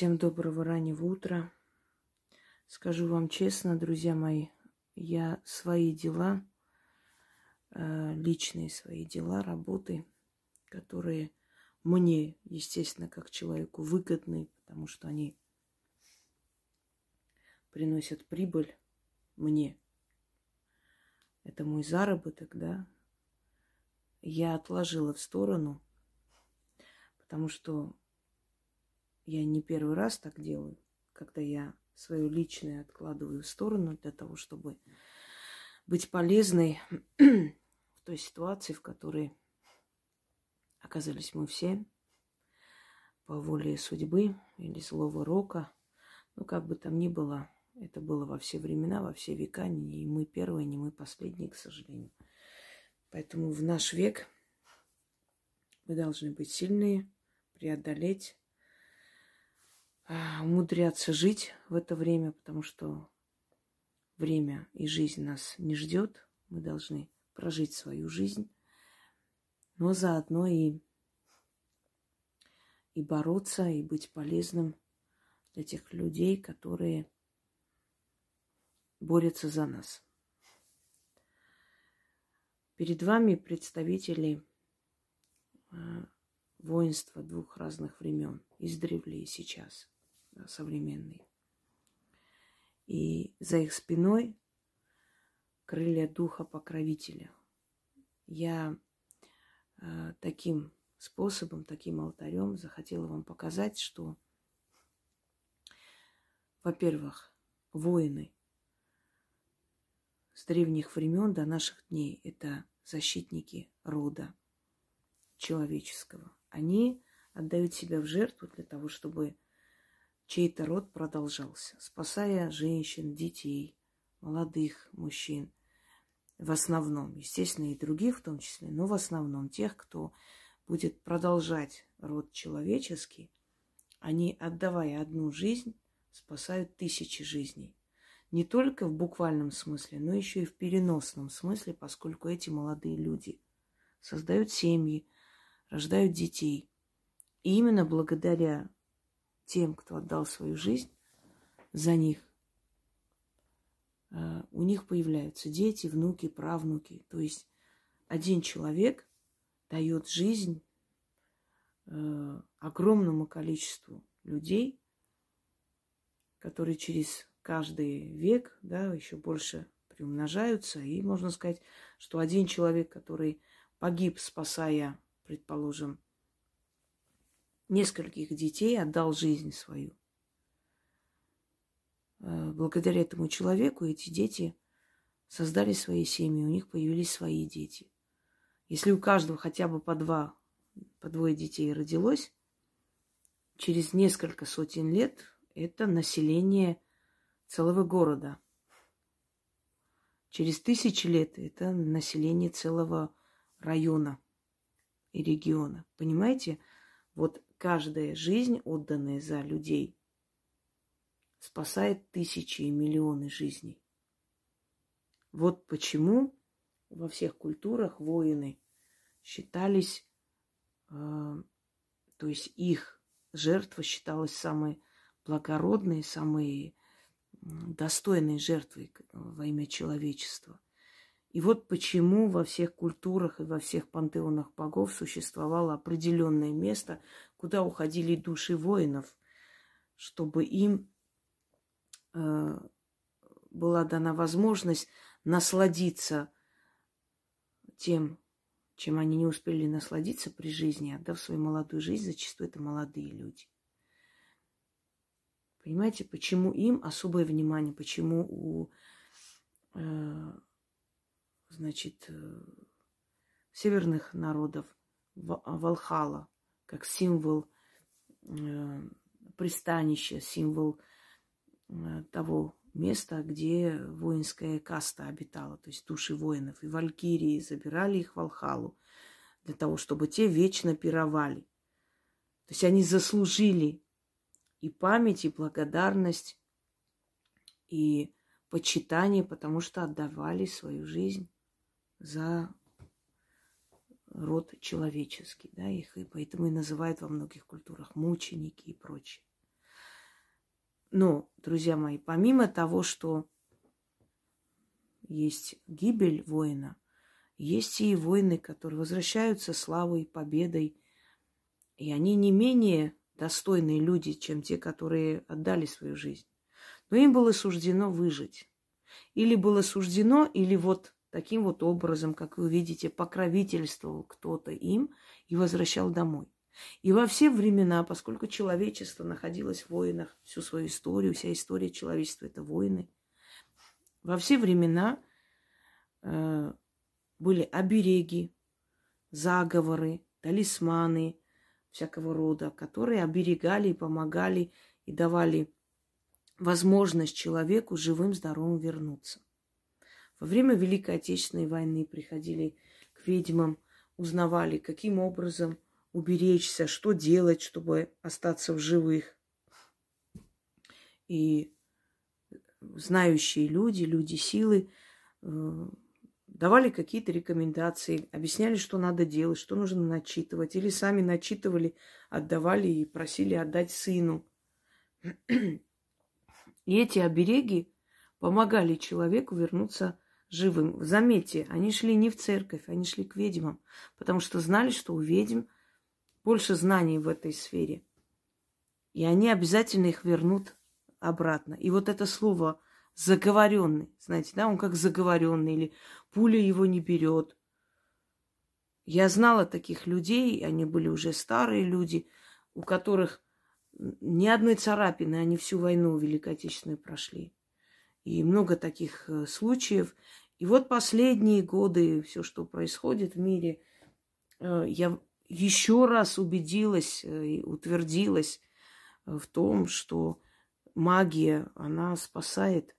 Всем доброго раннего утра. Скажу вам честно, друзья мои, я свои дела, э, личные свои дела, работы, которые мне, естественно, как человеку выгодны, потому что они приносят прибыль мне. Это мой заработок, да. Я отложила в сторону, потому что я не первый раз так делаю, когда я свое личное откладываю в сторону для того, чтобы быть полезной в той ситуации, в которой оказались мы все по воле судьбы или злого рока. Ну, как бы там ни было, это было во все времена, во все века, не мы первые, не мы последние, к сожалению. Поэтому в наш век мы должны быть сильные, преодолеть умудряться жить в это время, потому что время и жизнь нас не ждет. Мы должны прожить свою жизнь, но заодно и, и бороться, и быть полезным для тех людей, которые борются за нас. Перед вами представители а, воинства двух разных времен, издревле и сейчас – современный. И за их спиной крылья духа покровителя. Я э, таким способом, таким алтарем захотела вам показать, что, во-первых, воины с древних времен до наших дней это защитники рода человеческого. Они отдают себя в жертву для того, чтобы чей-то род продолжался, спасая женщин, детей, молодых мужчин. В основном, естественно, и других в том числе, но в основном тех, кто будет продолжать род человеческий, они, отдавая одну жизнь, спасают тысячи жизней. Не только в буквальном смысле, но еще и в переносном смысле, поскольку эти молодые люди создают семьи, рождают детей. И именно благодаря тем, кто отдал свою жизнь за них, э, у них появляются дети, внуки, правнуки. То есть один человек дает жизнь э, огромному количеству людей, которые через каждый век, да, еще больше приумножаются. И можно сказать, что один человек, который погиб, спасая, предположим, нескольких детей, отдал жизнь свою. Э, благодаря этому человеку эти дети создали свои семьи, у них появились свои дети. Если у каждого хотя бы по два, по двое детей родилось, через несколько сотен лет это население целого города. Через тысячи лет это население целого района и региона. Понимаете? Вот каждая жизнь, отданная за людей, спасает тысячи и миллионы жизней. Вот почему во всех культурах воины считались, э, то есть их жертва считалась самой благородной, самой достойной жертвой во имя человечества – и вот почему во всех культурах и во всех пантеонах богов существовало определенное место, куда уходили души воинов, чтобы им э, была дана возможность насладиться тем, чем они не успели насладиться при жизни, отдав свою молодую жизнь, зачастую это молодые люди. Понимаете, почему им особое внимание, почему у э, значит, э, северных народов Валхала, как символ э, пристанища, символ э, того места, где воинская каста обитала, то есть души воинов. И валькирии забирали их в Валхалу для того, чтобы те вечно пировали. То есть они заслужили и память, и благодарность, и почитание, потому что отдавали свою жизнь за род человеческий, да, их и поэтому и называют во многих культурах мученики и прочее. Но, друзья мои, помимо того, что есть гибель воина, есть и воины, которые возвращаются славой, победой. И они не менее достойные люди, чем те, которые отдали свою жизнь. Но им было суждено выжить. Или было суждено, или вот таким вот образом, как вы видите, покровительствовал кто-то им и возвращал домой. И во все времена, поскольку человечество находилось в войнах всю свою историю, вся история человечества – это войны, во все времена э, были обереги, заговоры, талисманы всякого рода, которые оберегали и помогали и давали возможность человеку живым, здоровым вернуться. Во время Великой Отечественной войны приходили к ведьмам, узнавали, каким образом уберечься, что делать, чтобы остаться в живых. И знающие люди, люди силы э, давали какие-то рекомендации, объясняли, что надо делать, что нужно начитывать. Или сами начитывали, отдавали и просили отдать сыну. И эти обереги помогали человеку вернуться живым. Заметьте, они шли не в церковь, они шли к ведьмам, потому что знали, что у ведьм больше знаний в этой сфере. И они обязательно их вернут обратно. И вот это слово заговоренный, знаете, да, он как заговоренный, или пуля его не берет. Я знала таких людей, они были уже старые люди, у которых ни одной царапины, они всю войну Великой Отечественную прошли. И много таких э, случаев. И вот последние годы, все, что происходит в мире, э, я еще раз убедилась э, и утвердилась в том, что магия, она спасает.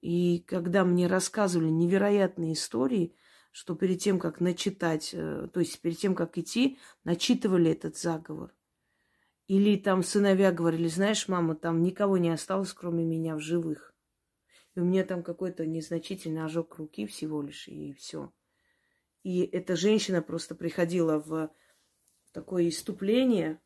И когда мне рассказывали невероятные истории, что перед тем, как начитать, то есть перед тем, как идти, начитывали этот заговор. Или там сыновья говорили, знаешь, мама, там никого не осталось, кроме меня в живых. У меня там какой-то незначительный ожог руки всего лишь, и все. И эта женщина просто приходила в такое иступление,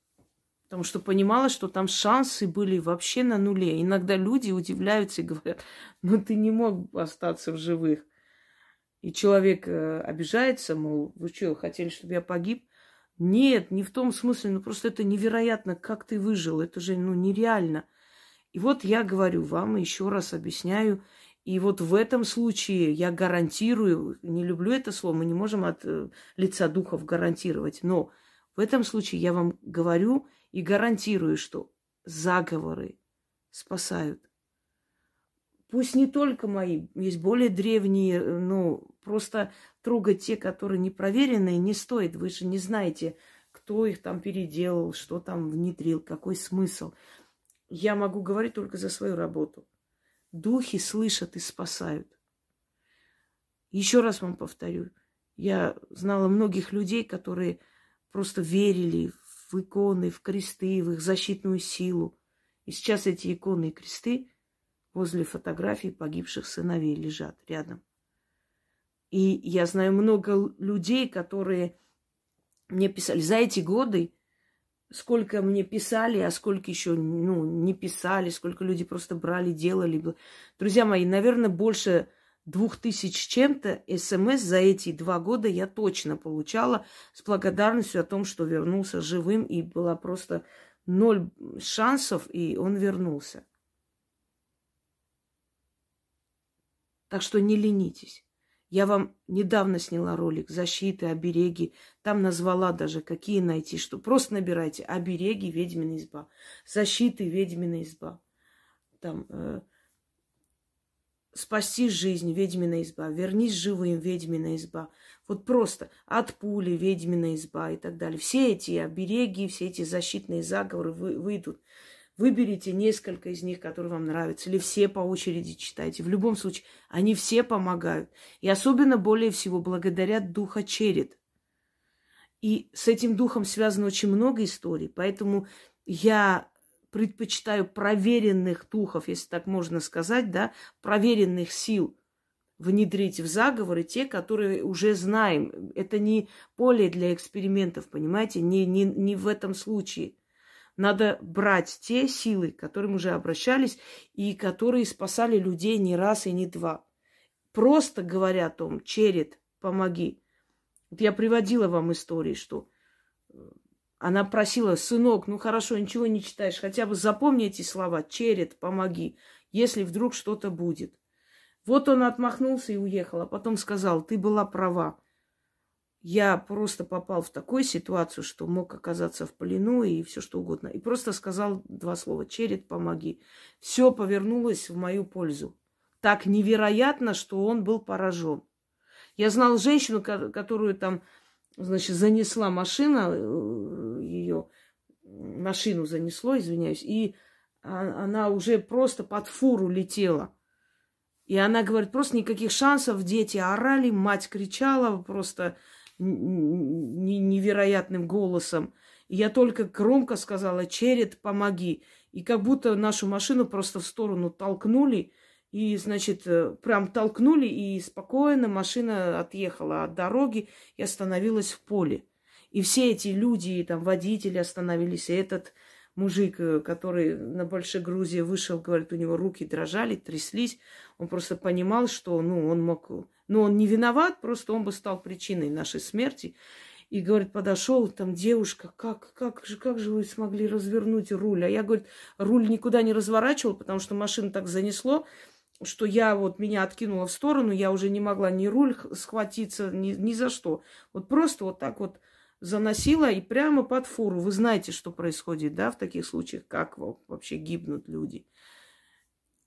потому что понимала, что там шансы были вообще на нуле. Иногда люди удивляются и говорят, ну ты не мог остаться в живых. И человек э, обижается, мол, вы что, хотели, чтобы я погиб? Нет, не в том смысле, ну просто это невероятно, как ты выжил, это же ну нереально. И вот я говорю вам, еще раз объясняю, и вот в этом случае я гарантирую, не люблю это слово, мы не можем от э, лица духов гарантировать, но в этом случае я вам говорю и гарантирую, что заговоры спасают. Пусть не только мои, есть более древние, э, ну, просто трогать те, которые не проверенные, не стоит. Вы же не знаете, кто их там переделал, что там внедрил, какой смысл. Я могу говорить только за свою работу. Духи слышат и спасают. Еще раз вам повторю. Я знала многих людей, которые просто верили в иконы, в кресты, в их защитную силу. И сейчас эти иконы и кресты возле фотографий погибших сыновей лежат рядом. И я знаю много людей, которые мне писали за эти годы, сколько мне писали, а сколько еще ну, не писали, сколько люди просто брали, делали. Друзья мои, наверное, больше двух тысяч чем-то смс за эти два года я точно получала с благодарностью о том, что вернулся живым, и была просто ноль шансов, и он вернулся. Так что не ленитесь. Я вам недавно сняла ролик «Защиты, обереги». Там назвала даже, какие найти, что просто набирайте «Обереги, ведьмина изба», «Защиты, ведьмина изба». Там э, «Спасти жизнь, ведьмина изба», «Вернись живым, ведьмина изба». Вот просто «От пули, ведьмина изба» и так далее. Все эти обереги, все эти защитные заговоры вы, выйдут. Выберите несколько из них, которые вам нравятся, или все по очереди читайте. В любом случае, они все помогают. И особенно более всего благодаря духа черед. И с этим духом связано очень много историй, поэтому я предпочитаю проверенных духов, если так можно сказать, да, проверенных сил внедрить в заговоры те, которые уже знаем. Это не поле для экспериментов, понимаете, не, не, не в этом случае – Надо брать те силы, к которым уже обращались и которые спасали людей не раз и не два. Просто говоря о том, черед, помоги. Вот я приводила вам истории, что э, она просила, сынок, ну хорошо, ничего не читаешь, хотя бы запомни эти слова, черед, помоги, если вдруг что-то будет. Вот он отмахнулся и уехал, а потом сказал, ты была права. Я просто попал в такую ситуацию, что мог оказаться в плену и все что угодно. И просто сказал два слова. Черед, помоги. Все повернулось в мою пользу. Так невероятно, что он был поражен. Я знал женщину, которую там, значит, занесла машина, э, ее машину занесло, извиняюсь, и а, она уже просто под фуру летела. И она говорит, просто никаких шансов, дети орали, мать кричала, просто невероятным голосом. И я только громко сказала, Черед, помоги. И как будто нашу машину просто в сторону толкнули. И, значит, э, прям толкнули, и спокойно машина отъехала от дороги и остановилась в поле. И все эти люди, там, водители остановились, и этот мужик, э, который на Большой Грузии вышел, говорит, у него руки дрожали, тряслись. Он просто понимал, что, ну, он мог но он не виноват, просто он бы стал причиной нашей смерти. И, говорит, подошел, там девушка, как, как, же, как же вы смогли развернуть руль? А я, говорит, руль никуда не разворачивал, потому что машину так занесло, что я вот меня откинула в сторону, я уже не могла ни руль схватиться, ни, ни за что. Вот просто вот так вот заносила и прямо под фуру. Вы знаете, что происходит, да, в таких случаях, как вообще гибнут люди.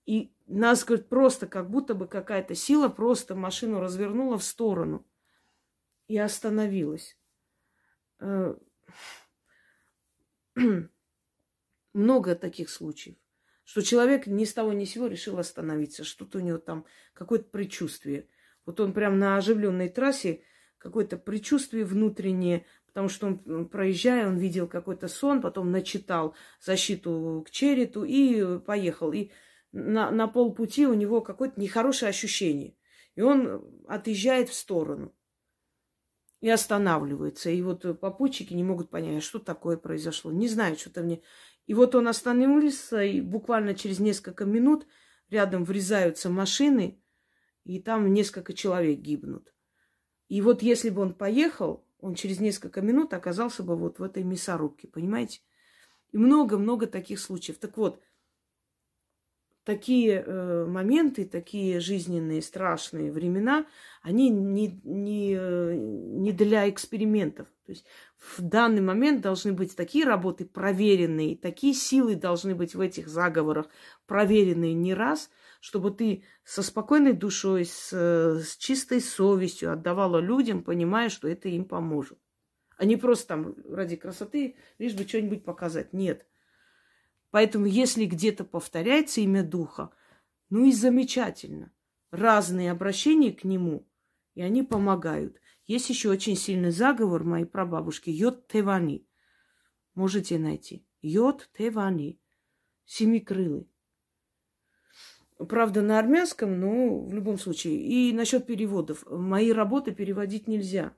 И нас, говорит, просто как будто бы какая-то сила просто машину развернула в сторону и остановилась. Э, много таких случаев, что человек ни с того ни с сего решил остановиться, что-то у него там, какое-то предчувствие. Вот он прям на оживленной трассе, какое-то предчувствие внутреннее, потому что он, проезжая, он видел какой-то сон, потом начитал защиту к черету и поехал. И на, на полпути у него какое-то нехорошее ощущение. И он отъезжает в сторону и останавливается. И вот попутчики не могут понять, что такое произошло. Не знают, что-то мне... И вот он остановился, и буквально через несколько минут рядом врезаются машины, и там несколько человек гибнут. И вот если бы он поехал, он через несколько минут оказался бы вот в этой мясорубке, понимаете? И много-много таких случаев. Так вот, такие э, моменты, такие жизненные страшные времена, они не, не, э, не для экспериментов. То есть в данный момент должны быть такие работы проверенные, такие силы должны быть в этих заговорах проверенные не раз, чтобы ты со спокойной душой, с, с чистой совестью отдавала людям, понимая, что это им поможет. А не просто там ради красоты, лишь бы что-нибудь показать. Нет. Поэтому, если где-то повторяется имя Духа, ну и замечательно. Разные обращения к нему, и они помогают. Есть еще очень сильный заговор моей прабабушки Йод Тевани. Можете найти. Йод Тевани. Семикрылый. Правда, на армянском, но в любом случае. И насчет переводов. Мои работы переводить нельзя.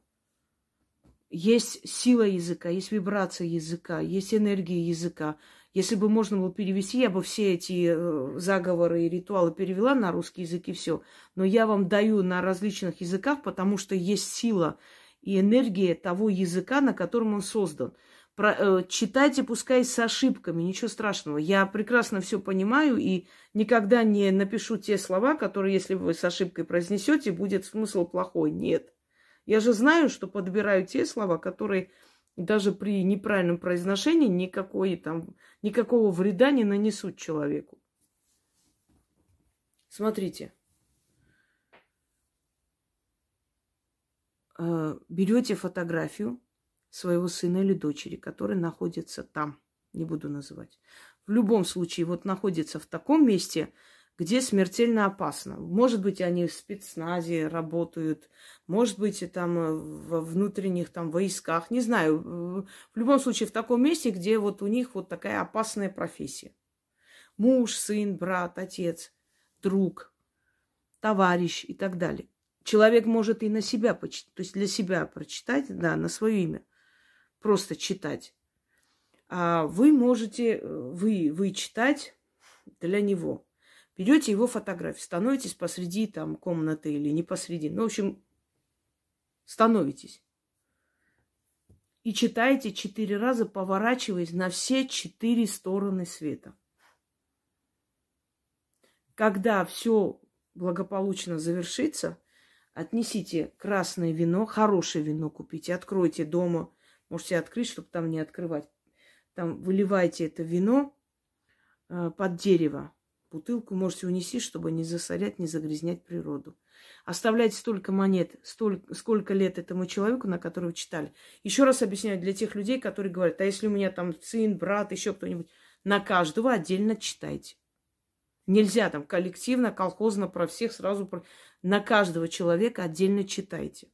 Есть сила языка, есть вибрация языка, есть энергия языка. Если бы можно было перевести, я бы все эти э, заговоры и ритуалы перевела на русский язык и все. Но я вам даю на различных языках, потому что есть сила и энергия того языка, на котором он создан. Про, э, читайте, пускай с ошибками, ничего страшного. Я прекрасно все понимаю и никогда не напишу те слова, которые, если вы с ошибкой произнесете, будет смысл плохой. Нет. Я же знаю, что подбираю те слова, которые даже при неправильном произношении никакой, там, никакого вреда не нанесут человеку. Смотрите. Э, берете фотографию своего сына или дочери, который находится там, не буду называть. В любом случае, вот находится в таком месте, где смертельно опасно. Может быть, они в спецназе работают, может быть, там э, во внутренних там войсках, не знаю. В любом случае, в таком месте, где вот у них вот такая опасная профессия. Муж, сын, брат, отец, друг, товарищ и так далее. Человек может и на себя то есть для себя прочитать, да, на свое имя. Просто читать. А вы можете, э, вы, вы читать для него. Берете его фотографию, становитесь посреди там комнаты или не посреди. Ну, в общем, становитесь. И читаете четыре раза, поворачиваясь на все четыре стороны света. Когда все благополучно завершится, отнесите красное вино, хорошее вино купите, откройте дома, можете открыть, чтобы там не открывать. Там выливайте это вино э, под дерево. Бутылку можете унести, чтобы не засорять, не загрязнять природу. Оставляйте столько монет, столько, сколько лет этому человеку, на которого читали. Еще раз объясняю для тех людей, которые говорят, а если у меня там сын, брат, еще кто-нибудь, на каждого отдельно читайте. Нельзя там коллективно, колхозно про всех сразу. Про... На каждого человека отдельно читайте.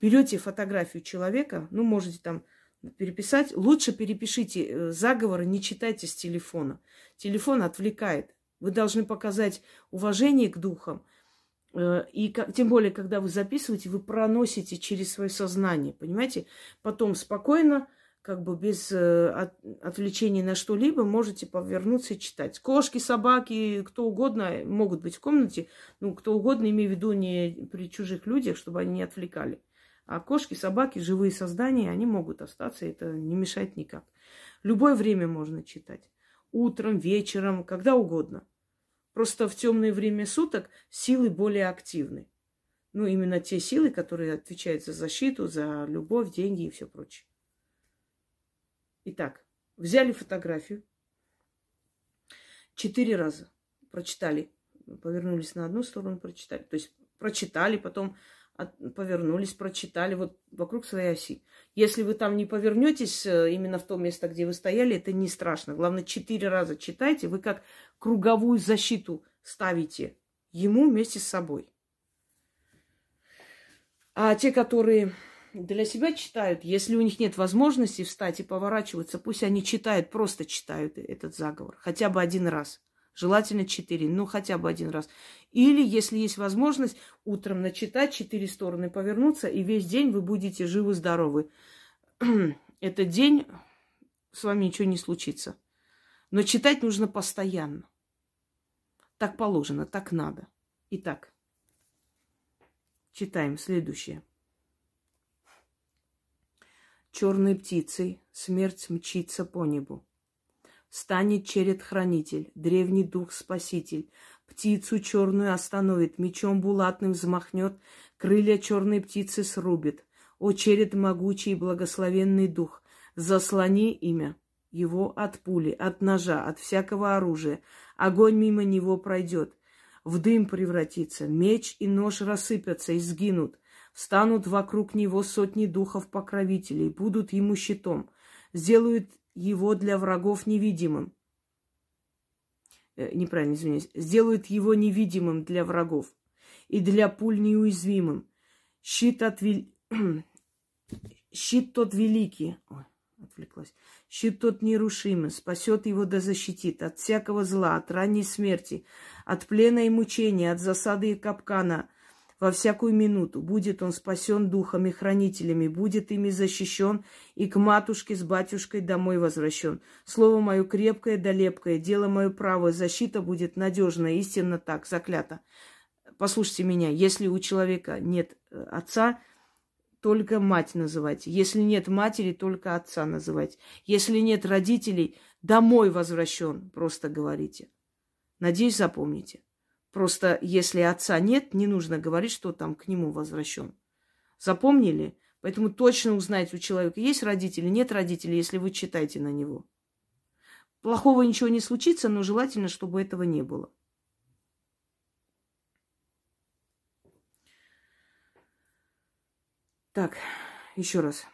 Берете фотографию человека, ну, можете там переписать. Лучше перепишите э, заговоры, не читайте с телефона. Телефон отвлекает. Вы должны показать уважение к духам. Э, и тем более, когда вы записываете, вы проносите через свое сознание, понимаете? Потом спокойно как бы без э, от, отвлечения на что-либо можете повернуться и читать. Кошки, собаки, кто угодно могут быть в комнате. Ну, кто угодно, имею в виду не при чужих людях, чтобы они не отвлекали. А кошки, собаки, живые создания, они могут остаться, это не мешает никак. Любое время можно читать. Утром, вечером, когда угодно. Просто в темное время суток силы более активны. Ну, именно те силы, которые отвечают за защиту, за любовь, деньги и все прочее. Итак, взяли фотографию, четыре раза прочитали, повернулись на одну сторону, прочитали. То есть прочитали, потом от, повернулись, прочитали вот вокруг своей оси. Если вы там не повернетесь э, именно в то место, где вы стояли, это не страшно. Главное, четыре раза читайте, вы как круговую защиту ставите ему вместе с собой. А те, которые для себя читают. Если у них нет возможности встать и поворачиваться, пусть они читают, просто читают этот заговор. Хотя бы один раз. Желательно четыре, ну хотя бы один раз. Или, если есть возможность, утром начитать, четыре стороны повернуться, и весь день вы будете живы-здоровы. Этот день с вами ничего не случится. Но читать нужно постоянно. Так положено, так надо. Итак, читаем следующее. Черной птицей смерть мчится по небу. Станет черед-хранитель, древний дух-спаситель. Птицу черную остановит, мечом булатным взмахнет, крылья черной птицы срубит. О, черед могучий и благословенный дух, заслони имя его от пули, от ножа, от всякого оружия. Огонь мимо него пройдет, в дым превратится, меч и нож рассыпятся и сгинут. Станут вокруг него сотни духов-покровителей, будут ему щитом, сделают его для врагов невидимым. Э, неправильно, извиняюсь. Сделают его невидимым для врагов и для пуль неуязвимым. Щит, от вел... Щит тот великий, Ой, отвлеклась. Щит тот нерушимый, спасет его да защитит от всякого зла, от ранней смерти, от плена и мучения, от засады и капкана – во всякую минуту. Будет он спасен духами, хранителями, будет ими защищен и к матушке с батюшкой домой возвращен. Слово мое крепкое да лепкое, дело мое правое, защита будет надежная, истинно так, заклято. Послушайте меня, если у человека нет э, отца, только мать называйте. Если нет матери, только отца называйте. Если нет родителей, домой возвращен, просто говорите. Надеюсь, запомните. Просто если отца нет, не нужно говорить, что там к нему возвращен. Запомнили? Поэтому точно узнайте у человека, есть родители, нет родителей, если вы читаете на него. Плохого ничего не случится, но желательно, чтобы этого не было. Так, еще раз.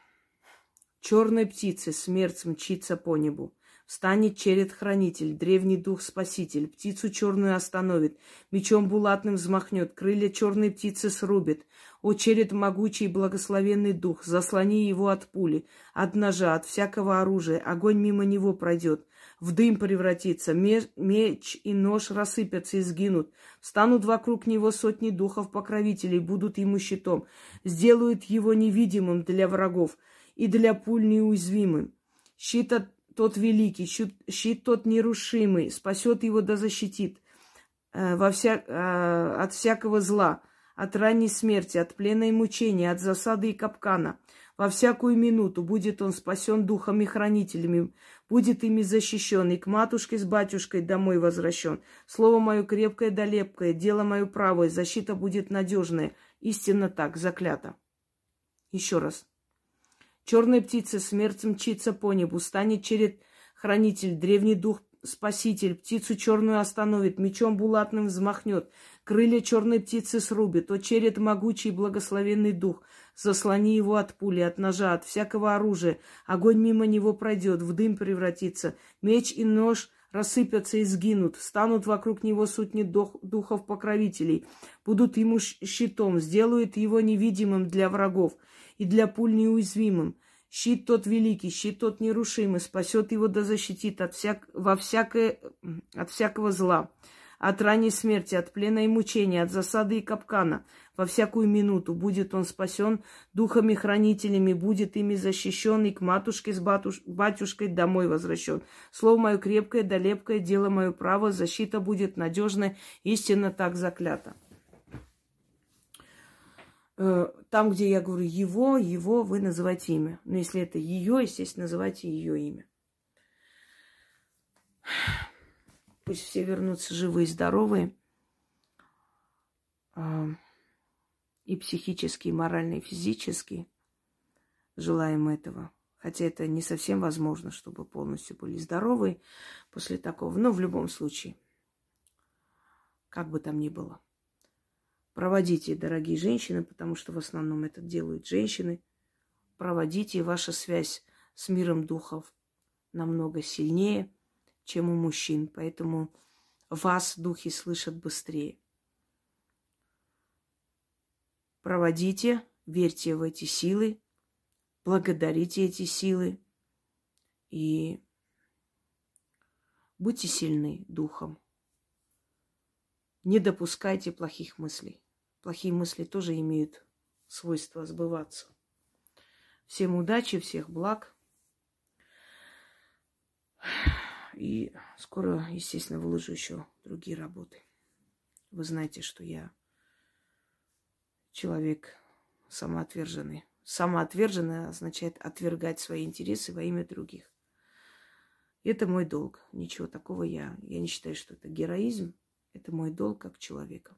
Черной птицы смерть мчится по небу. Встанет черед-хранитель, древний дух-спаситель, птицу черную остановит, мечом булатным взмахнет, крылья черной птицы срубит. О, черед могучий благословенный дух, заслони его от пули, от ножа, от всякого оружия, огонь мимо него пройдет, в дым превратится, меч и нож рассыпятся и сгинут. Станут вокруг него сотни духов-покровителей, будут ему щитом, сделают его невидимым для врагов и для пуль неуязвимым. Щит от, тот великий, щит, тот нерушимый, спасет его да защитит э, во вся, э, от всякого зла, от ранней смерти, от плена и мучения, от засады и капкана. Во всякую минуту будет он спасен духами хранителями, будет ими защищен, и к матушке с батюшкой домой возвращен. Слово мое крепкое да лепкое, дело мое правое, защита будет надежная. Истинно так, заклято. Еще раз. Черная птица смерть мчится по небу, станет черед хранитель, древний дух спаситель, птицу черную остановит, мечом булатным взмахнет, крылья черной птицы срубит, о черед могучий благословенный дух, заслони его от пули, от ножа, от всякого оружия, огонь мимо него пройдет, в дым превратится, меч и нож рассыпятся и сгинут, станут вокруг него сотни дух, духов-покровителей, будут ему щитом, сделают его невидимым для врагов и для пуль неуязвимым. Щит тот великий, щит тот нерушимый, спасет его да защитит от, всяк... во всякое... от всякого зла, от ранней смерти, от плена и мучения, от засады и капкана. Во всякую минуту будет он спасен духами-хранителями, будет ими защищен и к матушке с батуш... батюшкой домой возвращен. Слово мое крепкое да лепкое, дело мое право, защита будет надежная, истинно так заклята. Э, там, где я говорю его, его, вы называете имя. Но если это ее, естественно, называйте ее имя. Пусть все вернутся живые и здоровые. А, и психически, и морально, и физически. Желаем этого. Хотя это не совсем возможно, чтобы полностью были здоровы после такого. Но в любом случае, как бы там ни было. Проводите, дорогие женщины, потому что в основном это делают женщины. Проводите, ваша связь с миром духов намного сильнее, чем у мужчин. Поэтому вас духи слышат быстрее. Проводите, верьте в эти силы, благодарите эти силы и будьте сильны духом. Не допускайте плохих мыслей плохие мысли тоже имеют свойство сбываться. Всем удачи, всех благ. И скоро, естественно, выложу еще другие работы. Вы знаете, что я человек самоотверженный. Самоотверженный означает отвергать свои интересы во имя других. Это мой долг. Ничего такого я... Я не считаю, что это героизм. Это мой долг как человека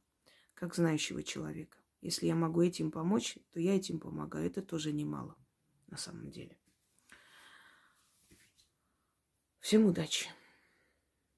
как знающего человека. Если я могу этим помочь, то я этим помогаю. Это тоже немало на самом деле. Всем удачи!